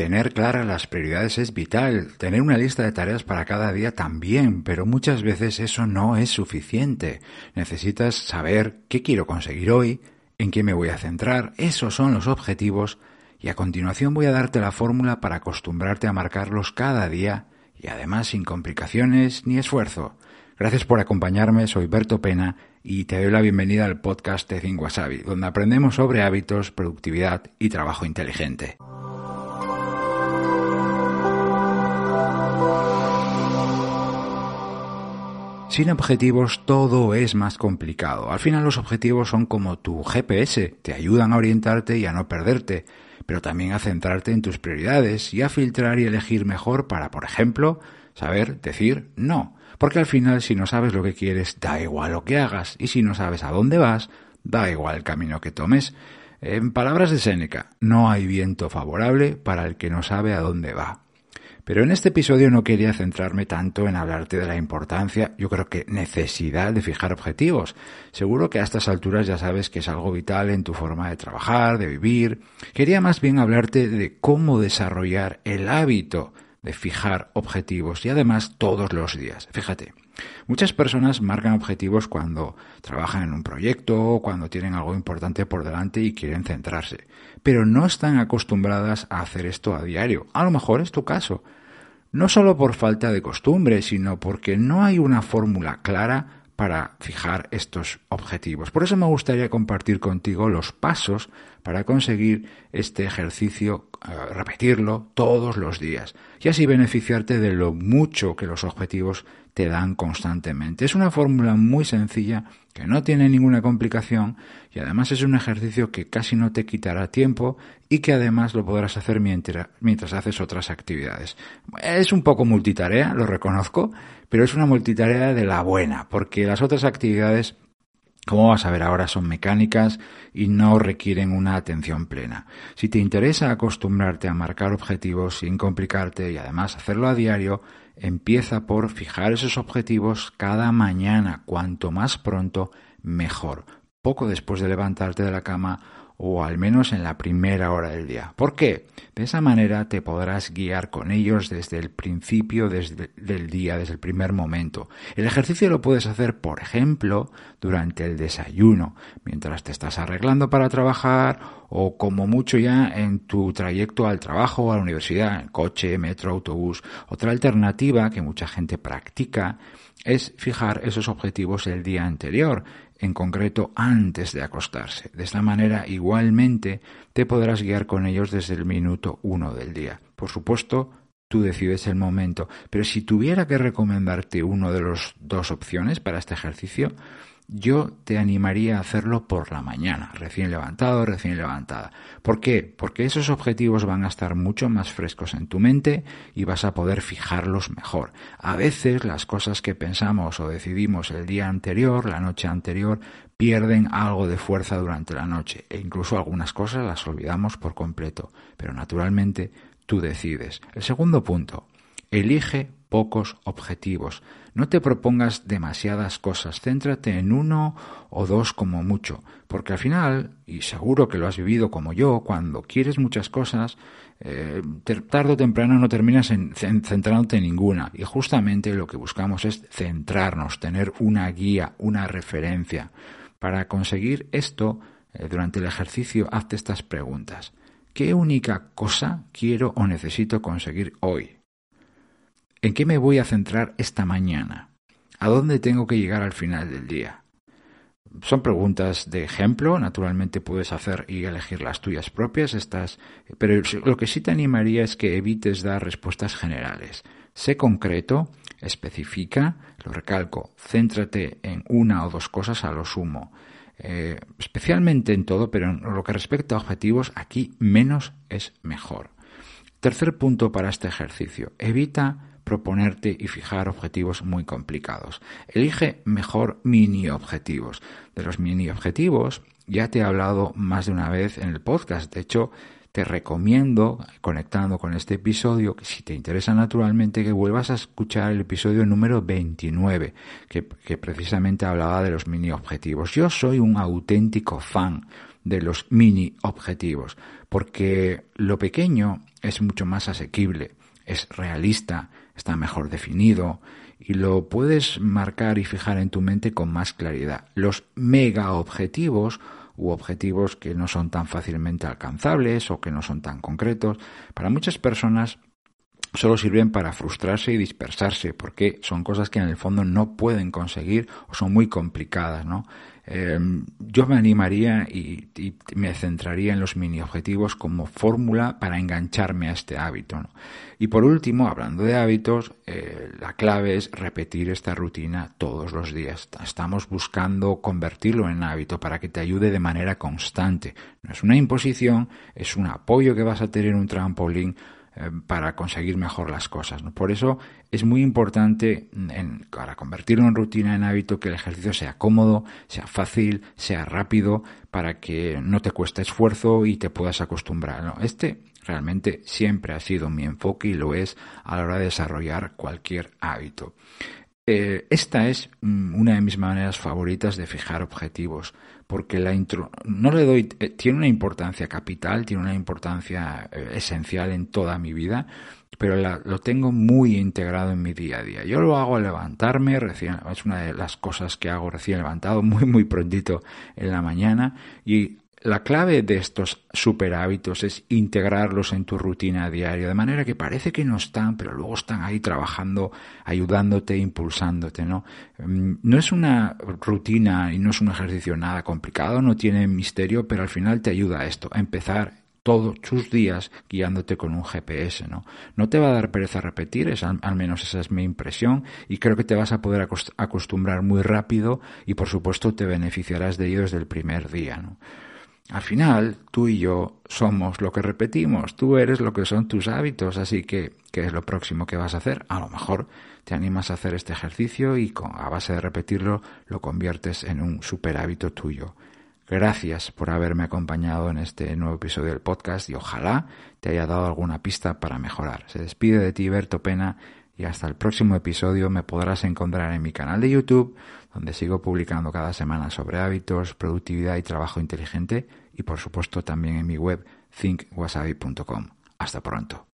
Tener claras las prioridades es vital, tener una lista de tareas para cada día también, pero muchas veces eso no es suficiente. Necesitas saber qué quiero conseguir hoy, en qué me voy a centrar, esos son los objetivos, y a continuación voy a darte la fórmula para acostumbrarte a marcarlos cada día y además sin complicaciones ni esfuerzo. Gracias por acompañarme, soy Berto Pena y te doy la bienvenida al podcast de Wasabi, donde aprendemos sobre hábitos, productividad y trabajo inteligente. Sin objetivos todo es más complicado. Al final los objetivos son como tu GPS, te ayudan a orientarte y a no perderte, pero también a centrarte en tus prioridades y a filtrar y elegir mejor para, por ejemplo, saber decir no. Porque al final si no sabes lo que quieres, da igual lo que hagas, y si no sabes a dónde vas, da igual el camino que tomes. En palabras de Séneca, no hay viento favorable para el que no sabe a dónde va. Pero en este episodio no quería centrarme tanto en hablarte de la importancia, yo creo que necesidad de fijar objetivos. Seguro que a estas alturas ya sabes que es algo vital en tu forma de trabajar, de vivir. Quería más bien hablarte de cómo desarrollar el hábito de fijar objetivos y además todos los días. Fíjate, muchas personas marcan objetivos cuando trabajan en un proyecto o cuando tienen algo importante por delante y quieren centrarse, pero no están acostumbradas a hacer esto a diario. A lo mejor es tu caso no solo por falta de costumbre, sino porque no hay una fórmula clara para fijar estos objetivos. Por eso me gustaría compartir contigo los pasos para conseguir este ejercicio, repetirlo todos los días y así beneficiarte de lo mucho que los objetivos te dan constantemente. Es una fórmula muy sencilla que no tiene ninguna complicación y además es un ejercicio que casi no te quitará tiempo y que además lo podrás hacer mientras, mientras haces otras actividades. Es un poco multitarea, lo reconozco, pero es una multitarea de la buena, porque las otras actividades como vas a ver ahora, son mecánicas y no requieren una atención plena. Si te interesa acostumbrarte a marcar objetivos sin complicarte y además hacerlo a diario, empieza por fijar esos objetivos cada mañana, cuanto más pronto, mejor. Poco después de levantarte de la cama o al menos en la primera hora del día. ¿Por qué? De esa manera te podrás guiar con ellos desde el principio desde, del día, desde el primer momento. El ejercicio lo puedes hacer, por ejemplo, durante el desayuno, mientras te estás arreglando para trabajar o como mucho ya en tu trayecto al trabajo o a la universidad, coche, metro, autobús. Otra alternativa que mucha gente practica es fijar esos objetivos el día anterior, en concreto antes de acostarse. De esta manera, igualmente, te podrás guiar con ellos desde el minuto uno del día. Por supuesto, tú decides el momento, pero si tuviera que recomendarte uno de las dos opciones para este ejercicio, yo te animaría a hacerlo por la mañana, recién levantado, recién levantada. ¿Por qué? Porque esos objetivos van a estar mucho más frescos en tu mente y vas a poder fijarlos mejor. A veces las cosas que pensamos o decidimos el día anterior, la noche anterior, pierden algo de fuerza durante la noche e incluso algunas cosas las olvidamos por completo. Pero naturalmente tú decides. El segundo punto, elige pocos objetivos. No te propongas demasiadas cosas, céntrate en uno o dos como mucho, porque al final, y seguro que lo has vivido como yo, cuando quieres muchas cosas, eh, tarde o temprano no terminas en, centrándote en ninguna. Y justamente lo que buscamos es centrarnos, tener una guía, una referencia. Para conseguir esto, eh, durante el ejercicio, hazte estas preguntas. ¿Qué única cosa quiero o necesito conseguir hoy? ¿En qué me voy a centrar esta mañana? ¿A dónde tengo que llegar al final del día? Son preguntas de ejemplo, naturalmente puedes hacer y elegir las tuyas propias, estas, pero lo que sí te animaría es que evites dar respuestas generales. Sé concreto, especifica, lo recalco, céntrate en una o dos cosas a lo sumo. Eh, especialmente en todo, pero en lo que respecta a objetivos, aquí menos es mejor. Tercer punto para este ejercicio, evita proponerte y fijar objetivos muy complicados. Elige mejor mini objetivos. De los mini objetivos ya te he hablado más de una vez en el podcast. De hecho, te recomiendo, conectando con este episodio, que si te interesa naturalmente, que vuelvas a escuchar el episodio número 29, que, que precisamente hablaba de los mini objetivos. Yo soy un auténtico fan de los mini objetivos, porque lo pequeño es mucho más asequible, es realista, está mejor definido y lo puedes marcar y fijar en tu mente con más claridad. Los mega objetivos u objetivos que no son tan fácilmente alcanzables o que no son tan concretos, para muchas personas solo sirven para frustrarse y dispersarse, porque son cosas que en el fondo no pueden conseguir o son muy complicadas, ¿no? Em, yo me animaría y, me centraría en los mini objetivos como fórmula para engancharme a este hábito. Y por último, hablando de hábitos, eh, la clave es repetir esta rutina todos los días. Estamos buscando convertirlo en hábito para que te ayude de manera constante. No es una imposición, es un apoyo que vas a tener en un trampolín para conseguir mejor las cosas. Por eso es muy importante en, para convertirlo en rutina, en hábito, que el ejercicio sea cómodo, sea fácil, sea rápido, para que no te cueste esfuerzo y te puedas acostumbrar. Este realmente siempre ha sido mi enfoque y lo es a la hora de desarrollar cualquier hábito. Eh, esta es mm, una de mis maneras favoritas de fijar objetivos, porque la intro no le doy, eh, tiene una importancia capital, tiene una importancia eh, esencial en toda mi vida, pero lo tengo muy integrado en mi día a día. Yo lo hago al levantarme, recién, es una de las cosas que hago recién levantado, muy, muy prontito en la mañana, y la clave de estos super hábitos es integrarlos en tu rutina diaria, de manera que parece que no están, pero luego están ahí trabajando, ayudándote, impulsándote, ¿no? Mm, no es una rutina y no es un ejercicio nada complicado, no tiene misterio, pero al final te ayuda a esto, a empezar todos tus días guiándote con un GPS, ¿no? No te va a dar pereza repetir, es, al, menos esa es mi impresión, y creo que te vas a poder acostumbrar muy rápido y por supuesto te beneficiarás de ello desde el primer día, ¿no? Al final, tú y yo somos lo que repetimos, tú eres lo que son tus hábitos, así que, ¿qué es lo próximo que vas a hacer? A lo mejor te animas a hacer este ejercicio y a base de repetirlo lo conviertes en un super hábito tuyo. Gracias por haberme acompañado en este nuevo episodio del podcast y ojalá te haya dado alguna pista para mejorar. Se despide de ti Berto Pena y hasta el próximo episodio me podrás encontrar en mi canal de YouTube donde sigo publicando cada semana sobre hábitos, productividad y trabajo inteligente y por supuesto también en mi web thinkwasabi.com. Hasta pronto.